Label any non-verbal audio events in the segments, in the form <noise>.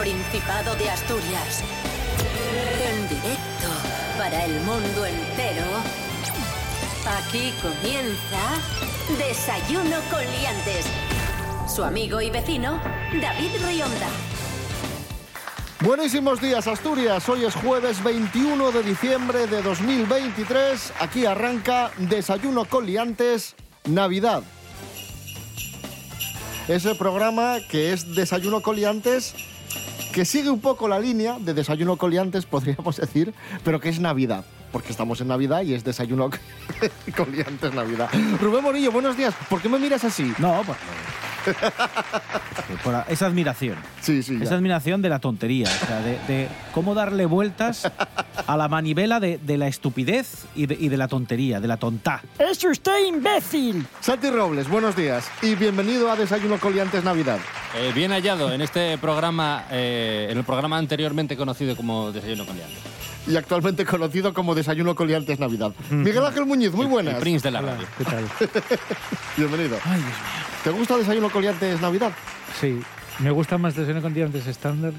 Principado de Asturias. En directo para el mundo entero. Aquí comienza Desayuno con Liantes. Su amigo y vecino, David Rionda. Buenísimos días Asturias, hoy es jueves 21 de diciembre de 2023, aquí arranca Desayuno con Liantes, Navidad. Ese programa que es Desayuno Coliantes, que sigue un poco la línea de Desayuno Coliantes, podríamos decir, pero que es Navidad. Porque estamos en Navidad y es desayuno <laughs> coliantes Navidad. Rubén Morillo, buenos días. ¿Por qué me miras así? No, pues, por <laughs> esa admiración. Sí, sí. Esa admiración de la tontería, o sea, de, de cómo darle vueltas a la manivela de, de la estupidez y de, y de la tontería, de la tontá. ¡Es usted imbécil! Santi Robles, buenos días y bienvenido a Desayuno Coliantes Navidad. Eh, bien hallado en este programa, eh, en el programa anteriormente conocido como Desayuno con Liantes. Y actualmente conocido como Desayuno Coliantes Navidad. Miguel Ángel Muñiz, muy buenas. El Prince de la radio. ¿Qué tal? <laughs> Bienvenido. Ay, Dios mío. ¿Te gusta Desayuno Coliantes Navidad? Sí, me gusta más desayuno con dientes estándar,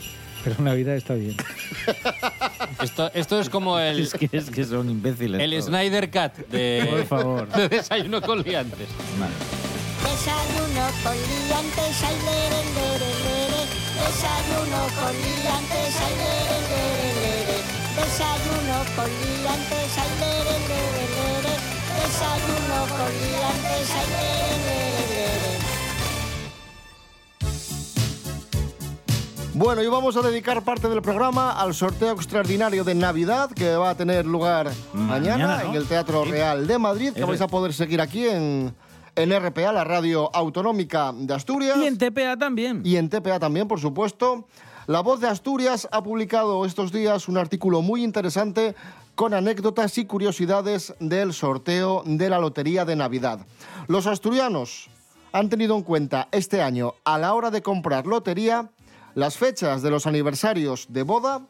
pero Navidad está bien. <laughs> Esto, esto es como el, Es que, es que son imbéciles. el todos. Snyder Cut de, Por favor. <laughs> de Desayuno con Liantes. Vale. Desayuno con liantes, ay, lere, lere, lere. Desayuno con liantes, ay, lere, lere, lere. Desayuno con liantes, ay, lere, lere, lere. Desayuno con liantes, ay, lere, lere, lere. Bueno, y vamos a dedicar parte del programa al sorteo extraordinario de Navidad que va a tener lugar mañana, Mañana, ¿no? en el Teatro Real de Madrid, que vais a poder seguir aquí en, en RPA, la radio autonómica de Asturias. Y en TPA también. y en TPA también, por supuesto. La Voz de Asturias ha publicado estos días un artículo muy interesante con anécdotas y curiosidades del sorteo de la Lotería de Navidad. Los asturianos han tenido en cuenta este año, a la hora de comprar lotería, las fechas de los aniversarios de boda,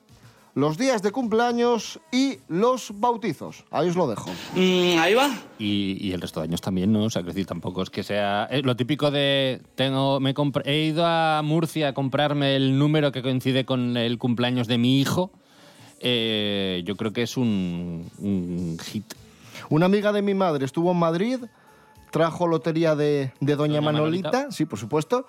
los días de cumpleaños y los bautizos. Ahí os lo dejo. ahí va. Y, y el resto de años también, ¿no? O sea, que decir, tampoco es que sea... eh, lo típico de... tengo me He ido a Murcia a comprarme el número que coincide con el cumpleaños de mi hijo. Eh, yo creo que es un, un hit. Una amiga de mi madre estuvo en Madrid, trajo lotería de, de Doña, Doña Manolita, Manolita. sí, por supuesto.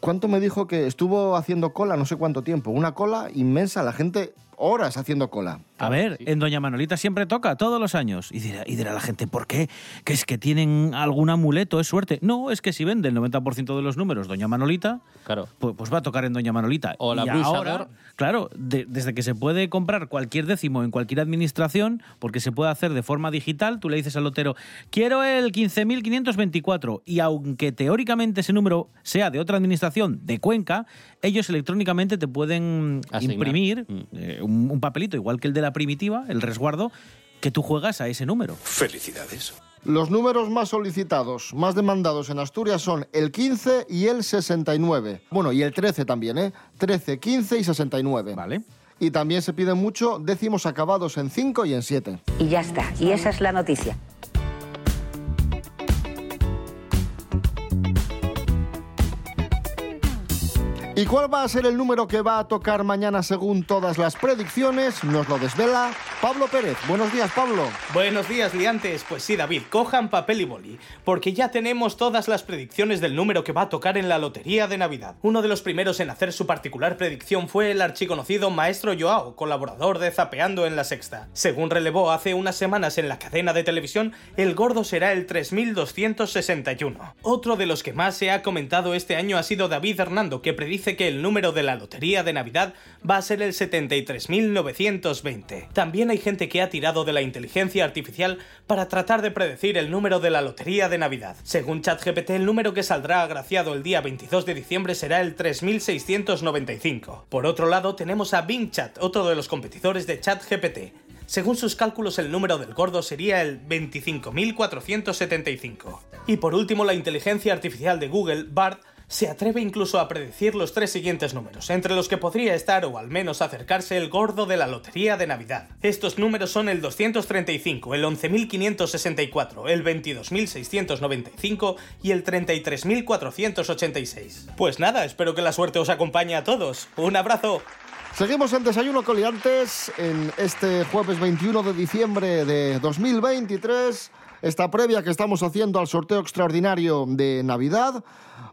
¿Cuánto me dijo que estuvo haciendo cola? No sé cuánto tiempo. Una cola inmensa, la gente horas haciendo cola. A ver, en Doña Manolita siempre toca, todos los años. Y dirá, y dirá la gente, ¿por qué? ¿Que es que tienen algún amuleto? ¿Es suerte? No, es que si vende el 90% de los números Doña Manolita, Claro. pues, pues va a tocar en Doña Manolita. O la y ahora, claro, de- desde que se puede comprar cualquier décimo en cualquier administración, porque se puede hacer de forma digital, tú le dices al lotero, quiero el 15.524, y aunque teóricamente ese número sea de otra administración de Cuenca, ellos electrónicamente te pueden Asignar. imprimir Mm. eh, un, un papelito, igual que el de la primitiva, el resguardo, que tú juegas a ese número. Felicidades. Los números más solicitados, más demandados en Asturias son el 15 y el 69. Bueno, y el 13 también, ¿eh? 13, 15 y 69. ¿Vale? Y también se piden mucho décimos acabados en 5 y en 7. Y ya está. Y esa es la noticia. ¿Y cuál va a ser el número que va a tocar mañana según todas las predicciones? Nos lo desvela Pablo Pérez. Buenos días, Pablo. Buenos días, liantes. Pues sí, David, cojan papel y boli, porque ya tenemos todas las predicciones del número que va a tocar en la lotería de Navidad. Uno de los primeros en hacer su particular predicción fue el archiconocido Maestro Joao, colaborador de Zapeando en la Sexta. Según relevó hace unas semanas en la cadena de televisión, el gordo será el 3261. Otro de los que más se ha comentado este año ha sido David Hernando, que predice que el número de la lotería de Navidad va a ser el 73.920. También hay gente que ha tirado de la inteligencia artificial para tratar de predecir el número de la lotería de Navidad. Según ChatGPT, el número que saldrá agraciado el día 22 de diciembre será el 3695. Por otro lado, tenemos a Bing Chat, otro de los competidores de ChatGPT. Según sus cálculos, el número del gordo sería el 25.475. Y por último, la inteligencia artificial de Google, BART, Se atreve incluso a predecir los tres siguientes números, entre los que podría estar o al menos acercarse el gordo de la Lotería de Navidad. Estos números son el 235, el 11.564, el 22.695 y el 33.486. Pues nada, espero que la suerte os acompañe a todos. ¡Un abrazo! Seguimos en Desayuno Coliantes en este jueves 21 de diciembre de 2023. Esta previa que estamos haciendo al sorteo extraordinario de Navidad.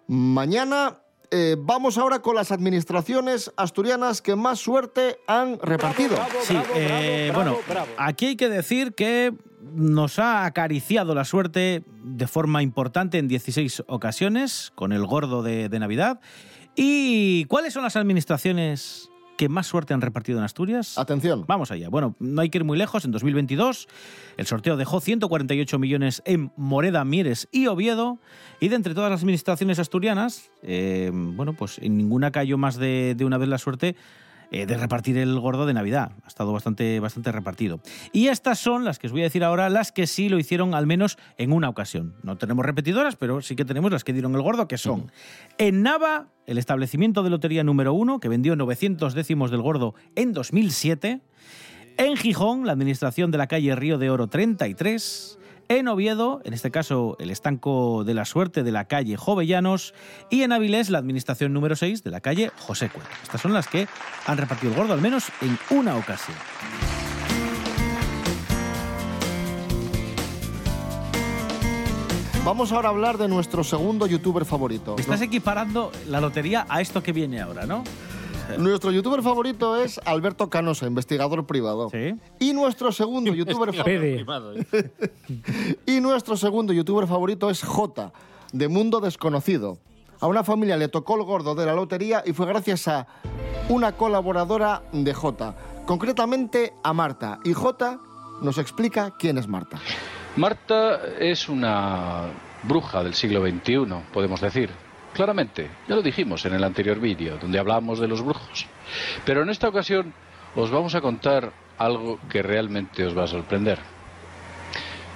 Mañana eh, vamos ahora con las administraciones asturianas que más suerte han repartido. Sí, eh, bueno, aquí hay que decir que nos ha acariciado la suerte de forma importante en 16 ocasiones con el gordo de, de Navidad. ¿Y cuáles son las administraciones que más suerte han repartido en Asturias? Atención. Vamos allá. Bueno, no hay que ir muy lejos. En 2022 el sorteo dejó 148 millones en Moreda, Mieres y Oviedo. Y de entre todas las administraciones asturianas, eh, bueno, pues en ninguna cayó más de, de una vez la suerte eh, de repartir el gordo de Navidad. Ha estado bastante, bastante repartido. Y estas son las que os voy a decir ahora, las que sí lo hicieron al menos en una ocasión. No tenemos repetidoras, pero sí que tenemos las que dieron el gordo, que son en Nava, el establecimiento de lotería número uno, que vendió 900 décimos del gordo en 2007. En Gijón, la administración de la calle Río de Oro 33. En Oviedo, en este caso el estanco de la suerte de la calle Jovellanos. Y en Avilés, la administración número 6 de la calle José Cuervo. Estas son las que han repartido el gordo al menos en una ocasión. Vamos ahora a hablar de nuestro segundo youtuber favorito. Estás equiparando la lotería a esto que viene ahora, ¿no? <laughs> Nuestro youtuber favorito es Alberto Canosa, investigador privado. Sí. Y nuestro segundo <laughs> youtuber Pede. <laughs> Y nuestro segundo youtuber favorito es J, de Mundo Desconocido. A una familia le tocó el gordo de la lotería y fue gracias a una colaboradora de J, concretamente a Marta. Y J nos explica quién es Marta. Marta es una bruja del siglo XXI, podemos decir. Claramente, ya lo dijimos en el anterior vídeo, donde hablamos de los brujos. Pero en esta ocasión os vamos a contar algo que realmente os va a sorprender.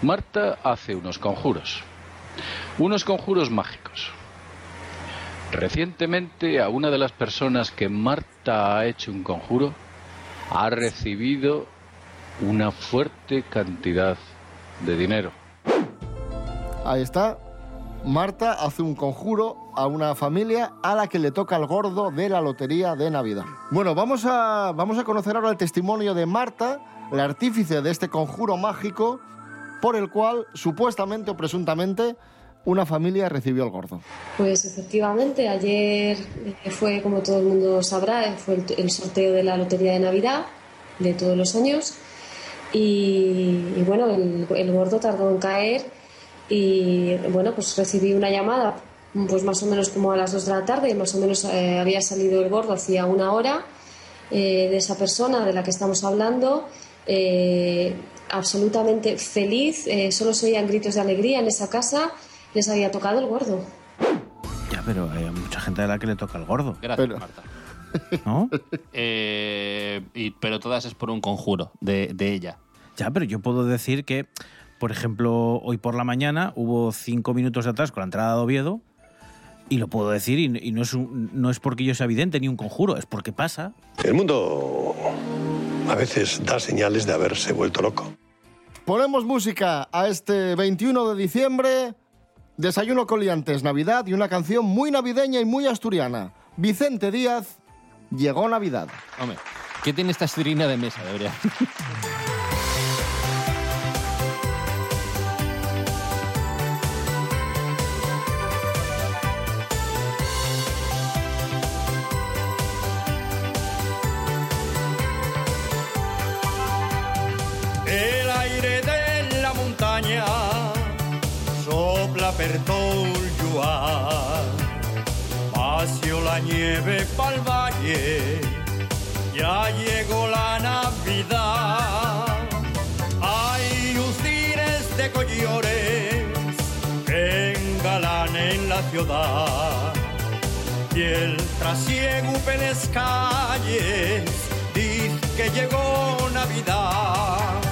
Marta hace unos conjuros. Unos conjuros mágicos. Recientemente a una de las personas que Marta ha hecho un conjuro ha recibido una fuerte cantidad de dinero. Ahí está. Marta hace un conjuro a una familia a la que le toca el gordo de la lotería de Navidad. Bueno, vamos a, vamos a conocer ahora el testimonio de Marta, la artífice de este conjuro mágico, por el cual supuestamente o presuntamente una familia recibió el gordo. Pues efectivamente, ayer eh, fue, como todo el mundo sabrá, eh, fue el, sorteo de la Lotería de Navidad de todos los años. Y, bueno, el gordo tardó en caer y bueno, pues recibí una llamada pues más o menos como a las 2 de la tarde y más o menos eh, había salido el gordo hacía una hora eh, de esa persona de la que estamos hablando. eh, absolutamente feliz, eh, solo se oían gritos de alegría en esa casa, les había tocado el gordo. Ya, pero hay mucha gente a la que le toca el gordo, Gracias, Pero- Marta. <laughs> ¿no? Eh, y- pero todas es por un conjuro de, de ella. Ya, pero yo puedo decir que, por ejemplo, hoy por la mañana hubo cinco minutos de atrás con la entrada de Oviedo, y lo puedo decir, y, y no, es un- no es porque yo sea evidente ni un conjuro, es porque pasa. El mundo a veces da señales de haberse vuelto loco. Ponemos música a este 21 de diciembre, Desayuno Coliantes, Navidad y una canción muy navideña y muy asturiana. Vicente Díaz, llegó Navidad. Hombre, ¿qué tiene esta aspirina de mesa, debería? <laughs> lluar. Paseo la nieve pa'l valle, ya llegó la Navidad. Hay lucines de collores que engalanen la ciudad. Y el trasiego en las calles dice que llegó. Navidad,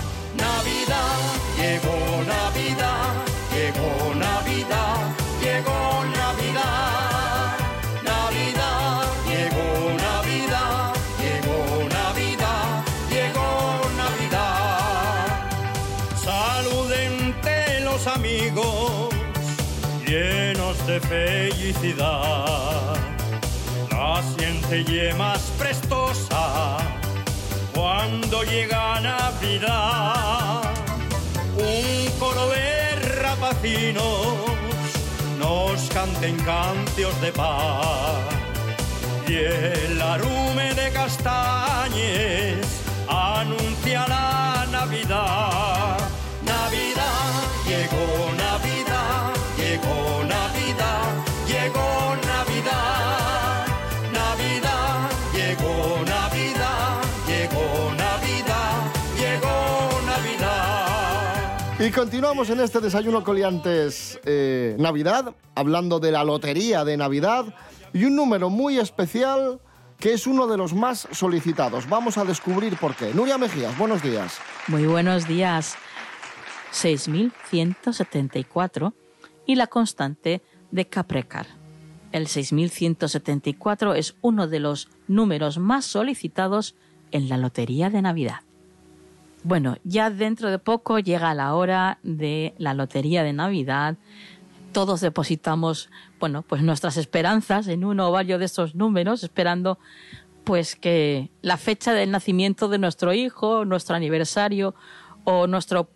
La siente más prestosa cuando llega Navidad. Un coro de rapacinos nos canten cantios de paz. Y el arume de castañes anuncia la. Navidad, continuamos en este desayuno coliantes eh, Navidad, hablando de la lotería de Navidad y un número muy especial que es uno de los más solicitados. Vamos a descubrir por qué. Nuria Mejías, buenos días. Muy buenos días. 6.174 y la constante de Caprecar. El 6.174 es uno de los números más solicitados en la Lotería de Navidad. Bueno, ya dentro de poco llega la hora de la Lotería de Navidad. Todos depositamos, bueno, pues nuestras esperanzas en uno o varios de estos números, esperando pues que la fecha del nacimiento de nuestro hijo, nuestro aniversario o nuestro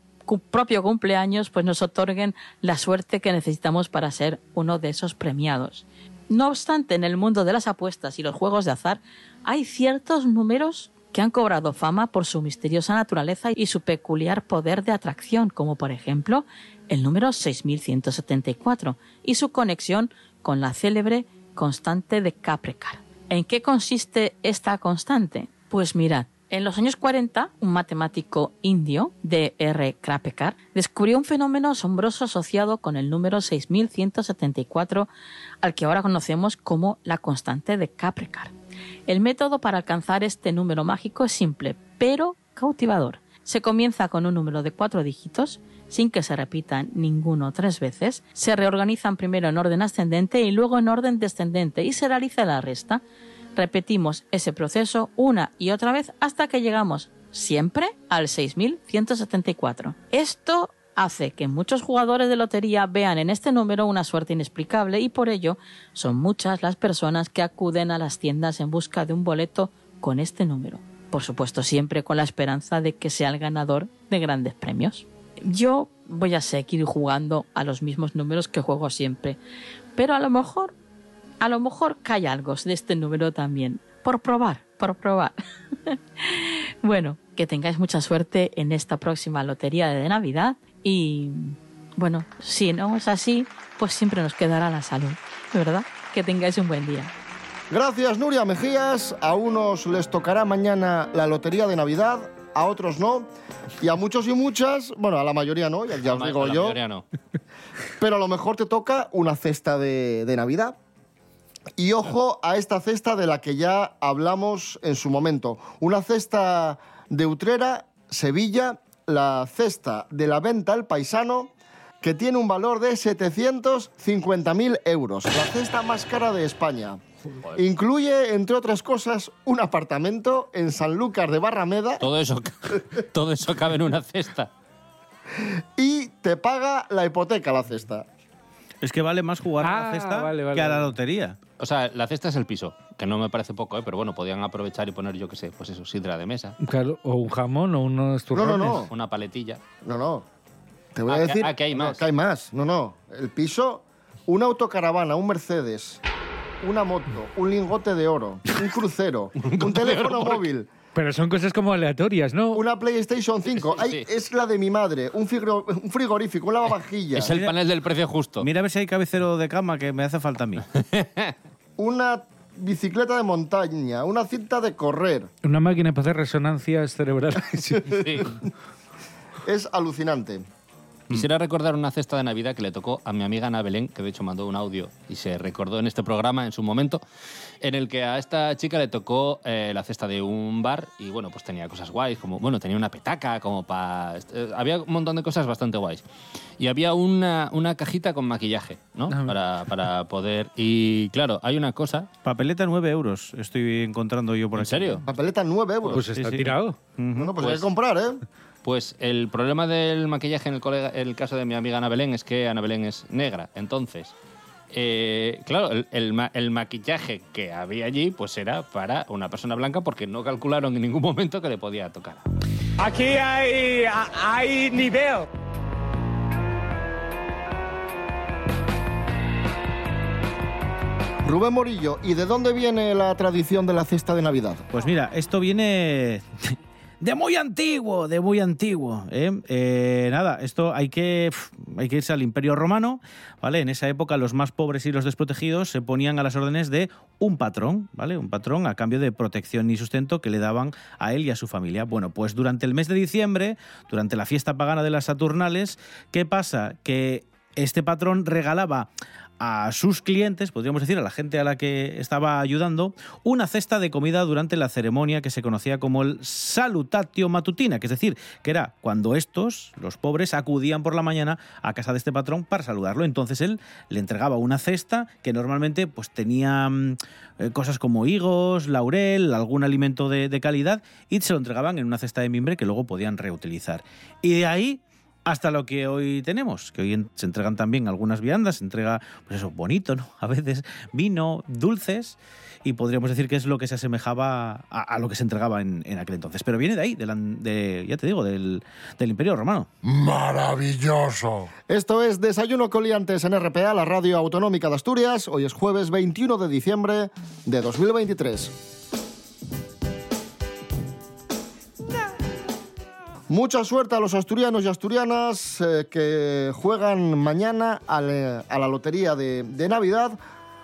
propio cumpleaños pues nos otorguen la suerte que necesitamos para ser uno de esos premiados. No obstante, en el mundo de las apuestas y los juegos de azar hay ciertos números que han cobrado fama por su misteriosa naturaleza y su peculiar poder de atracción, como por ejemplo el número 6174 y su conexión con la célebre constante de Capricar. ¿En qué consiste esta constante? Pues mirad, en los años 40, un matemático indio, D.R. Krapekar, descubrió un fenómeno asombroso asociado con el número 6174, al que ahora conocemos como la constante de Capricar. El método para alcanzar este número mágico es simple, pero cautivador. Se comienza con un número de cuatro dígitos, sin que se repitan ninguno tres veces, se reorganizan primero en orden ascendente y luego en orden descendente y se realiza la resta. Repetimos ese proceso una y otra vez hasta que llegamos siempre al 6174. Esto hace que muchos jugadores de lotería vean en este número una suerte inexplicable y por ello son muchas las personas que acuden a las tiendas en busca de un boleto con este número. Por supuesto, siempre con la esperanza de que sea el ganador de grandes premios. Yo voy a seguir jugando a los mismos números que juego siempre, pero a lo mejor, a lo mejor cae algo de este número también, por probar, por probar. <laughs> bueno, que tengáis mucha suerte en esta próxima lotería de Navidad y bueno, si no es así, pues siempre nos quedará la salud, ¿verdad? Que tengáis un buen día. Gracias, Nuria Mejías. A unos les tocará mañana la lotería de Navidad, a otros no. Y a muchos y muchas, bueno, a la mayoría no, ya, ya os digo la yo. mayoría no. <laughs> Pero a lo mejor te toca una cesta de, de Navidad. Y ojo a esta cesta de la que ya hablamos en su momento. Una cesta de Utrera, Sevilla, la cesta de la venta al paisano, que tiene un valor de 750.000 euros. La cesta más cara de España. Incluye, entre otras cosas, un apartamento en Sanlúcar de Barrameda Todo eso, todo eso cabe en una cesta. y te paga la hipoteca la cesta. Es que vale más jugar a Ah, la cesta vale, vale, que a la lotería. O sea, la cesta es el piso, que no me parece poco, ¿eh? pero bueno, podían aprovechar y poner, yo qué sé, pues eso, sidra de mesa, Claro, o un jamón o unos No, turrones. no, no. una paletilla. No, no. Te voy Ah, a que- decir. ah, que hay no, más. que hay más. No, no. El piso, una autocaravana, un Mercedes, una moto, un lingote de oro, un crucero, <laughs> un teléfono móvil, Pero son cosas como aleatorias, ¿no? una PlayStation 5. Ay, Sí. Es la de mi madre. Un, frigor- un frigorífico, un lavavajillas, Es el panel del precio justo. Mira a ver si hay cabecero de cama que me hace falta a mí. <laughs> una bicicleta de montaña, una cinta de correr. Una máquina para hacer resonancias cerebrales. <laughs> Sí. Es alucinante. Quisiera recordar una cesta de Navidad que le tocó a mi amiga Ana Belén, que de hecho mandó un audio y se recordó en este programa en su momento, en el que a esta chica le tocó eh, la cesta de un bar y bueno, pues tenía cosas guays, como, bueno, tenía una petaca, como para... había un montón de cosas bastante guays. Y había una, una cajita con maquillaje, ¿no? Ah. Para, para poder... Y claro, hay una cosa... Papeleta 9 euros estoy encontrando yo por ¿En aquí. serio? Papeleta 9 euros. Pues está sí. tirado. Bueno, pues, hay Pues- que comprar, ¿eh? Pues el problema del maquillaje en el, colega- el caso de mi amiga Ana Belén es que Ana Belén es negra. Entonces, eh, claro, el, el ma- el maquillaje que había allí pues era para una persona blanca porque no calcularon en ningún momento que le podía tocar. Aquí hay, hay nivel. Rubén Morillo, ¿y de dónde viene la tradición de la cesta de Navidad? Pues mira, esto viene de muy antiguo, de muy antiguo. ¿eh? Eh, nada, esto hay que, hay que irse al Imperio Romano, ¿vale? En esa época los más pobres y los desprotegidos se ponían a las órdenes de un patrón, ¿vale? Un patrón a cambio de protección y sustento que le daban a él y a su familia. Bueno, pues durante el mes de diciembre, durante la fiesta pagana de las Saturnales, ¿qué pasa? Que este patrón regalaba a sus clientes, podríamos decir, a la gente a la que estaba ayudando, una cesta de comida durante la ceremonia que se conocía como el salutatio matutina, que es decir, que era cuando estos, los pobres, acudían por la mañana a casa de este patrón para saludarlo. Entonces él le entregaba una cesta que normalmente pues tenía mm, eh, cosas como higos, laurel, algún alimento de, de calidad y se lo entregaban en una cesta de mimbre que luego podían reutilizar. Y de ahí hasta lo que hoy tenemos, que hoy se entregan también algunas viandas, se entrega, pues eso, bonito, ¿no? <laughs> A veces vino, dulces, y podríamos decir que es lo que se asemejaba a, a lo que se entregaba en, en aquel entonces. Pero viene de ahí, de, la- de- ya te digo, del, del Imperio Romano. Maravilloso. Esto es Desayuno Coliantes en RPA, la radio autonómica de Asturias. Hoy es jueves 21 de diciembre de 2023. Mucha suerte a los asturianos y asturianas eh, que juegan mañana a la, a la lotería de, de Navidad,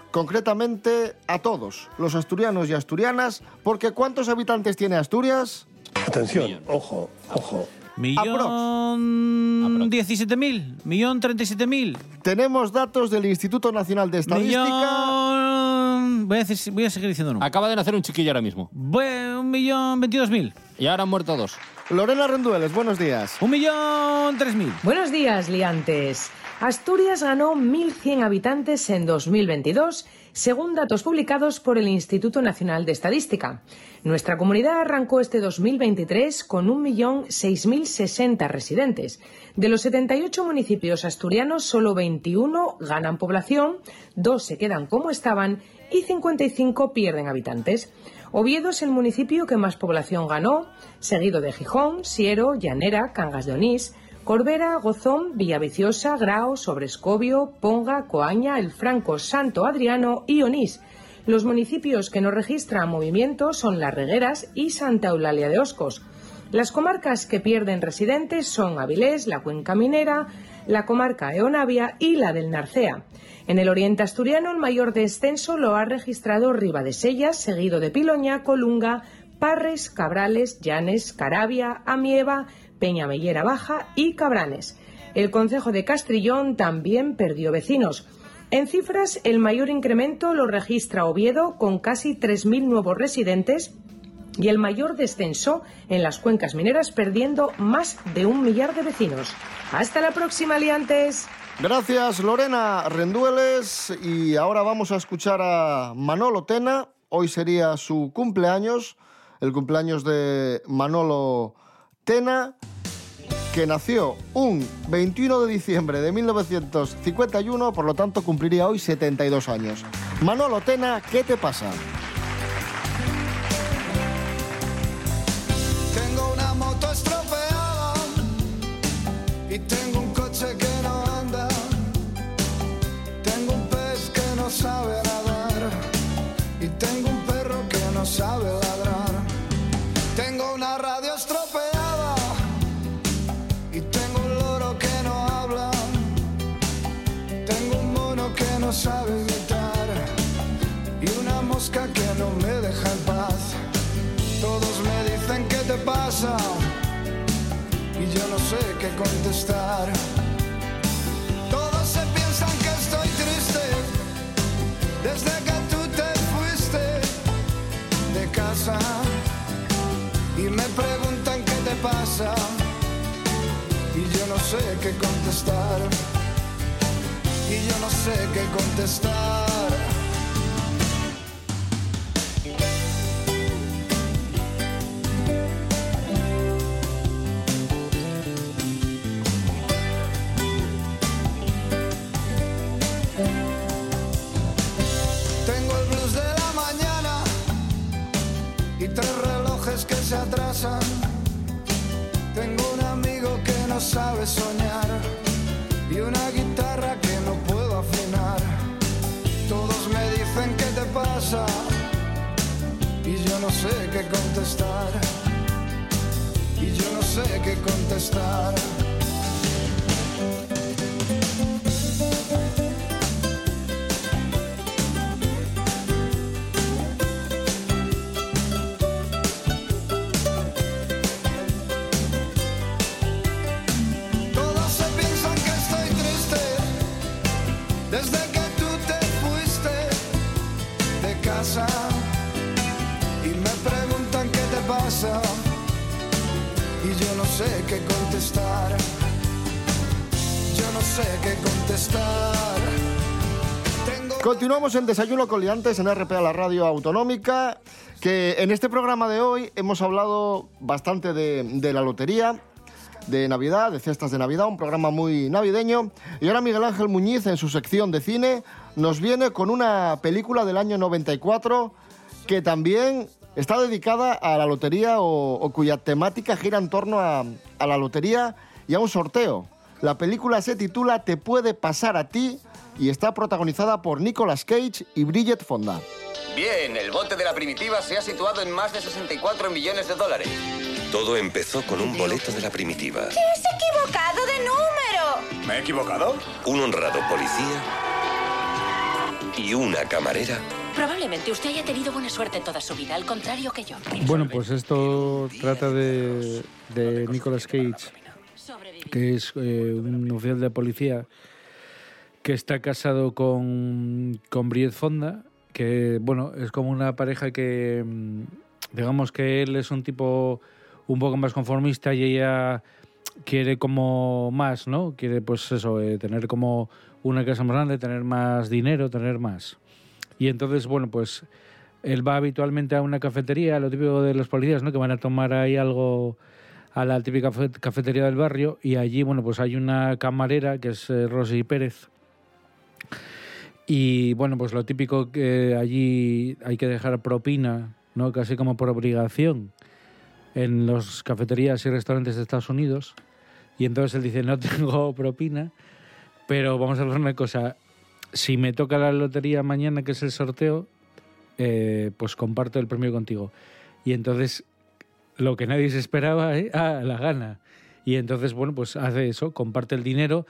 concretamente a todos, los asturianos y asturianas, porque ¿cuántos habitantes tiene Asturias? Atención, ojo, ojo. Millón 17.000, millón 37.000. Tenemos datos del Instituto Nacional de Estadística. Millón... Voy a, decir- voy a seguir diciendo números. Acaba de nacer un chiquillo ahora mismo. un millón 22.000. Y ahora han muerto dos. Lorena Rendueles, buenos días. Un millón 3.000. Buenos días, liantes. Asturias ganó 1.100 habitantes en 2022, según datos publicados por el Instituto Nacional de Estadística. Nuestra comunidad arrancó este 2023 con 1.006.060 residentes. De los 78 municipios asturianos, solo 21 ganan población, dos se quedan como estaban y 55 pierden habitantes. Oviedo es el municipio que más población ganó, seguido de Gijón, Siero, Llanera, Cangas de Onís, Corbera, Gozón, Villaviciosa, Grao, Sobrescobio, Ponga, Coaña, El Franco, Santo Adriano y Onís. Los municipios que no registran movimiento son Las Regueras y Santa Eulalia de Oscos. Las comarcas que pierden residentes son Avilés, la Cuenca Minera, la comarca Eonavia y la del Narcea. En el oriente asturiano el mayor descenso lo ha registrado Sellas, seguido de Piloña, Colunga, Parres, Cabrales, Llanes, Caravia, Amieva, Peñamellera Baja y Cabranes. El concejo de Castrillón también perdió vecinos. En cifras, el mayor incremento lo registra Oviedo con casi 3.000 nuevos residentes y el mayor descenso en las cuencas mineras perdiendo más de un millar de vecinos. Hasta la próxima, liantes. Gracias, Lorena Rendueles. Y ahora vamos a escuchar a Manolo Tena. Hoy sería su cumpleaños, el cumpleaños de Manolo Tena, que nació un 21 de diciembre de 1951, por lo tanto cumpliría hoy 72 años. Manolo Tena, ¿qué te pasa? Y yo no sé qué contestar. Todos se piensan que estoy triste desde que tú te fuiste de casa y me preguntan qué te pasa y yo no sé qué contestar. Y yo no sé qué contestar. Continuamos en Desayuno con Liantes en RPA, la radio autonómica, que en este programa de hoy hemos hablado bastante de, de la lotería, de Navidad, de cestas de Navidad, un programa muy navideño. Y ahora Miguel Ángel Muñiz, en su sección de cine, nos viene con una película del año 94 que también está dedicada a la lotería o, o cuya temática gira en torno a, a la lotería y a un sorteo. La película se titula Te puede pasar a ti y está protagonizada por Nicolas Cage y Bridget Fonda. Bien, el bote de la primitiva se ha situado en más de 64 millones de dólares. Todo empezó con un boleto de la primitiva. ¡Te has equivocado de número! ¿Me he equivocado? Un honrado policía y una camarera. Probablemente usted haya tenido buena suerte en toda su vida, al contrario que yo. Bueno, pues esto trata de, de Nicolas Cage, que es eh, un oficial de policía que está casado con, con Bridget Fonda, que bueno, es como una pareja que mm, digamos que él es un tipo un poco más conformista y ella quiere como más, ¿no? Quiere pues eso, eh, tener como una casa más grande, tener más dinero, tener más. Y entonces, bueno, pues él va habitualmente a una cafetería, lo típico de los policías, ¿no? Que van a tomar ahí algo a la típica cafe- cafetería del barrio y allí, bueno, pues hay una camarera que es eh, Rosy Pérez. Y bueno, pues lo típico que allí hay que dejar propina, ¿no? Casi como por obligación en las cafeterías y restaurantes de Estados Unidos. Y entonces él dice, no <laughs> tengo propina, pero vamos a hacer una cosa. Si me toca la lotería mañana, que es el sorteo, eh, pues comparto el premio contigo. Y entonces, lo que nadie se esperaba, ¿eh? ah, la gana. Y entonces, bueno, pues hace eso, comparte el dinero.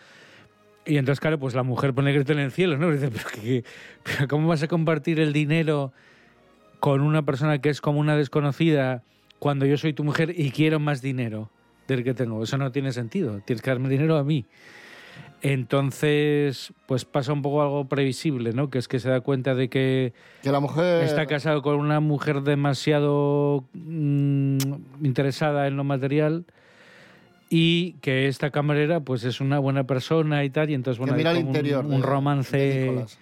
Y entonces, claro, pues la mujer pone grito en el cielo, ¿no? Y dice, pero, qué- pero ¿cómo vas a compartir el dinero con una persona que es como una desconocida cuando yo soy tu mujer y quiero más dinero del que tengo? Eso no tiene sentido. Tienes que darme dinero a mí. Entonces, pues pasa un poco algo previsible, ¿no? Que es que se da cuenta de que, Que la mujer... está casado con una mujer demasiado mm, interesada en lo material y que esta camarera pues es una buena persona y tal y entonces bueno Que mira hay el como un- interior un, de- de romance Nicolas.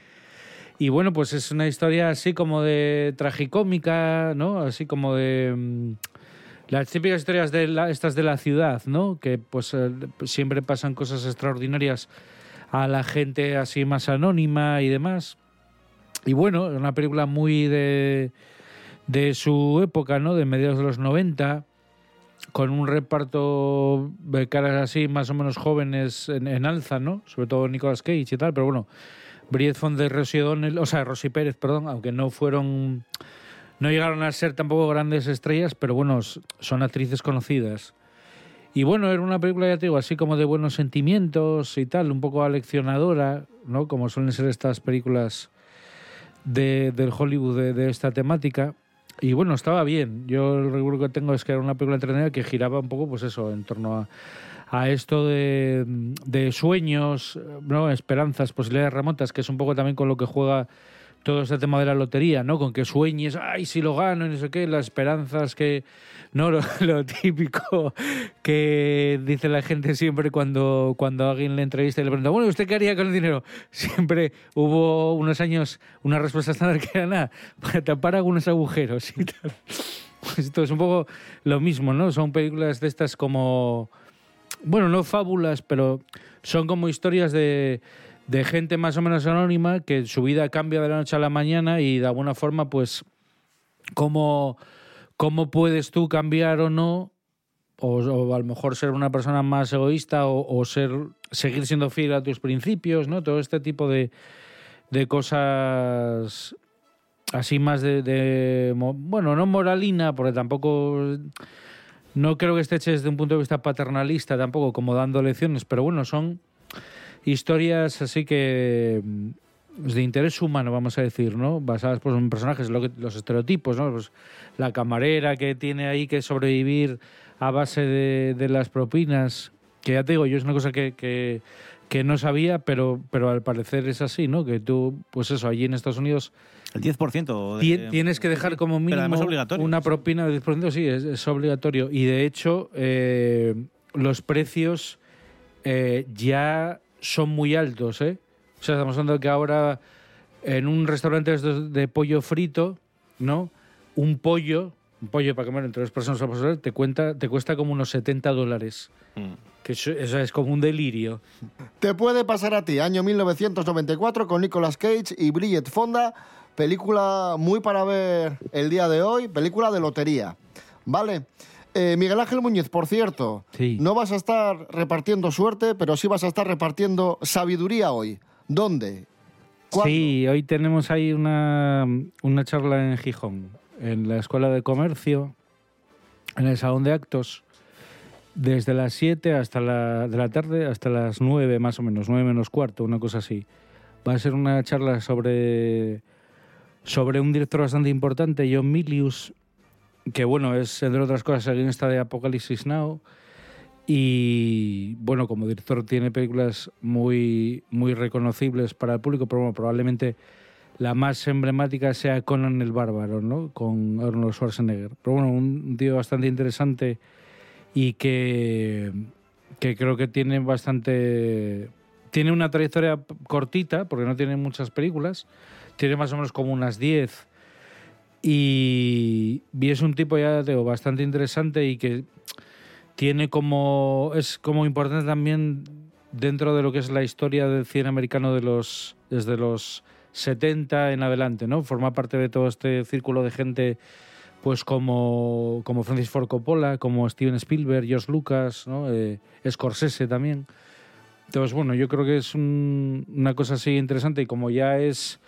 y bueno pues es una historia así como de tragicómica no así como de mm, las típicas historias de la- estas de la ciudad no que pues eh, siempre pasan cosas extraordinarias a la gente así más anónima y demás y bueno, es una película muy de, de su época, ¿no? De mediados de los 90, con un reparto de caras así más o menos jóvenes en, en alza, ¿no? Sobre todo Nicolas Cage y tal, pero bueno, Fonda y Rosy O'Donnell, o sea, Rosy Pérez, perdón, aunque no fueron, no llegaron a ser tampoco grandes estrellas, pero bueno, son actrices conocidas. Y bueno, era una película, ya te digo, así como de buenos sentimientos y tal, un poco aleccionadora, ¿no? Como suelen ser estas películas de, del Hollywood de, de esta temática. Y bueno, estaba bien. Yo el recuerdo que tengo es que era una película entretenida que giraba un poco, pues eso, en torno a, a esto de, de sueños, ¿no? esperanzas, posibilidades remotas, que es un poco también con lo que juega todo este tema de la lotería, ¿no? Con que sueñes, ay, si lo gano, y no sé qué, las esperanzas que, no, <laughs> lo, típico que dice la gente siempre cuando, cuando alguien le entrevista y le pregunta, bueno, ¿usted qué haría con el dinero? <laughs> Siempre hubo unos años una respuesta estándar que era nada, para tapar algunos agujeros y tal. <laughs> Pues esto es un poco lo mismo, ¿no? Son películas de estas como, bueno, no fábulas, pero son como historias de, de gente más o menos anónima que su vida cambia de la noche a la mañana y de alguna forma, pues, como cómo puedes tú cambiar o no, o, a lo mejor ser una persona más egoísta o, ser seguir siendo fiel a tus principios, ¿no? Todo este tipo de, de cosas así más de, bueno, no moralina, porque tampoco no creo que esté hecho desde un punto de vista paternalista, tampoco como dando lecciones, pero bueno, son historias así que mm, de interés humano, vamos a decir, ¿no? Basadas pues, en personajes, lo que- los estereotipos, ¿no? Pues, la camarera que tiene ahí que sobrevivir a base de, de las propinas, que ya te digo, yo es una cosa que, que, que no sabía, pero, pero al parecer es así, ¿no? Que tú, pues eso, allí en Estados Unidos... El 10% de- Ti- Tienes que dejar como Pero mínimo una propina del 10%, sí, es, es obligatorio. Y de hecho, eh, los precios eh, ya son muy altos, ¿eh? O sea, estamos hablando de que ahora en un restaurante de pollo frito, ¿no? Un pollo, un pollo para comer entre dos personas o personas, te, cuenta, te cuesta como unos 70 dólares. Que eso, eso es como un delirio. Te puede pasar a ti, año 1994 con Nicolas Cage y Bridget Fonda, película muy para ver el día de hoy, película de lotería. ¿Vale? Eh, Miguel Ángel Muñiz, por cierto, no vas a estar repartiendo suerte, pero sí vas a estar repartiendo sabiduría hoy. ¿Dónde? Sí, hoy tenemos ahí una, una charla en Gijón, en la Escuela de Comercio, en el Salón de Actos, desde las 7 hasta la, de la tarde hasta las 9 más o menos, 9 menos cuarto, una cosa así. Va a ser una charla sobre, sobre un director bastante importante, John Milius, que bueno, es entre otras cosas el guionista de Apocalipsis Now. Y bueno, como director tiene películas muy, muy reconocibles para el público, pero bueno, probablemente la más emblemática sea Conan el Bárbaro, ¿no? Con Arnold Schwarzenegger. Pero bueno, un, tío bastante interesante y que, que creo que tiene bastante... Tiene una trayectoria cortita, porque no tiene muchas películas. Tiene más o menos como unas 10. Y, es un tipo ya, digo, bastante interesante y que tiene como es como importante también dentro de lo que es la historia del cine americano de los desde los 70 en adelante, ¿no? Forma parte de todo este círculo de gente pues como, como Francis Ford Coppola, como Steven Spielberg, George Lucas, ¿no? Eh, Scorsese también. Entonces, bueno, yo creo que es un- una cosa así interesante y como ya es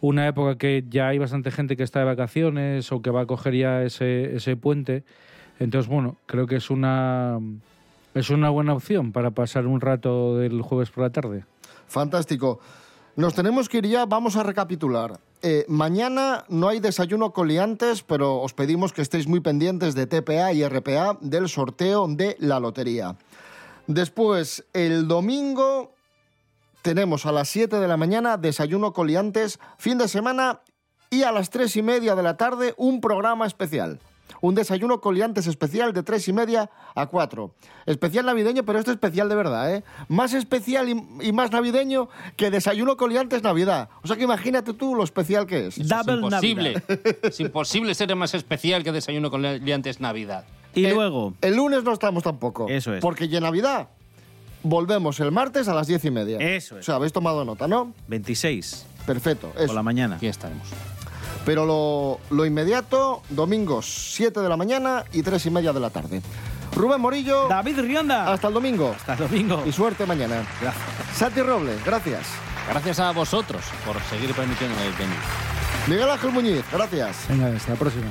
una época que ya hay bastante gente que está de vacaciones o que va a coger ya ese, ese puente, entonces, bueno, creo que es una, es una buena opción para pasar un rato del jueves por la tarde. Fantástico. Nos tenemos que ir ya, vamos a recapitular. Eh, mañana no hay desayuno con liantes, pero os pedimos que estéis muy pendientes de TPA y RPA del sorteo de la lotería. Después, el domingo tenemos a las 7 de la mañana desayuno con liantes, fin de semana y a las 3 y media de la tarde un programa especial. Un desayuno con liantes especial de 3 y media a 4. Especial navideño, pero este especial de verdad, ¿eh? Más especial y, y más navideño que desayuno con liantes Navidad. O sea que imagínate tú lo especial que es. es imposible. <laughs> es imposible ser más especial que desayuno con liantes Navidad. Y El- luego. El lunes no estamos tampoco. Eso es. Porque ya Navidad volvemos el martes a las 10 y media. Eso es. O sea, habéis tomado nota, ¿no? 26 Perfecto. Eso. por la mañana. Aquí estaremos. Pero lo, lo inmediato, domingos 7 de la mañana y 3 y media de la tarde. Rubén Morillo. David Rionda. Hasta el domingo. Hasta el domingo. Y suerte mañana. Gracias. Santi Robles, gracias. Gracias a vosotros por seguir permitiéndome venir. Miguel Ángel Muñiz, gracias. Venga, hasta la próxima.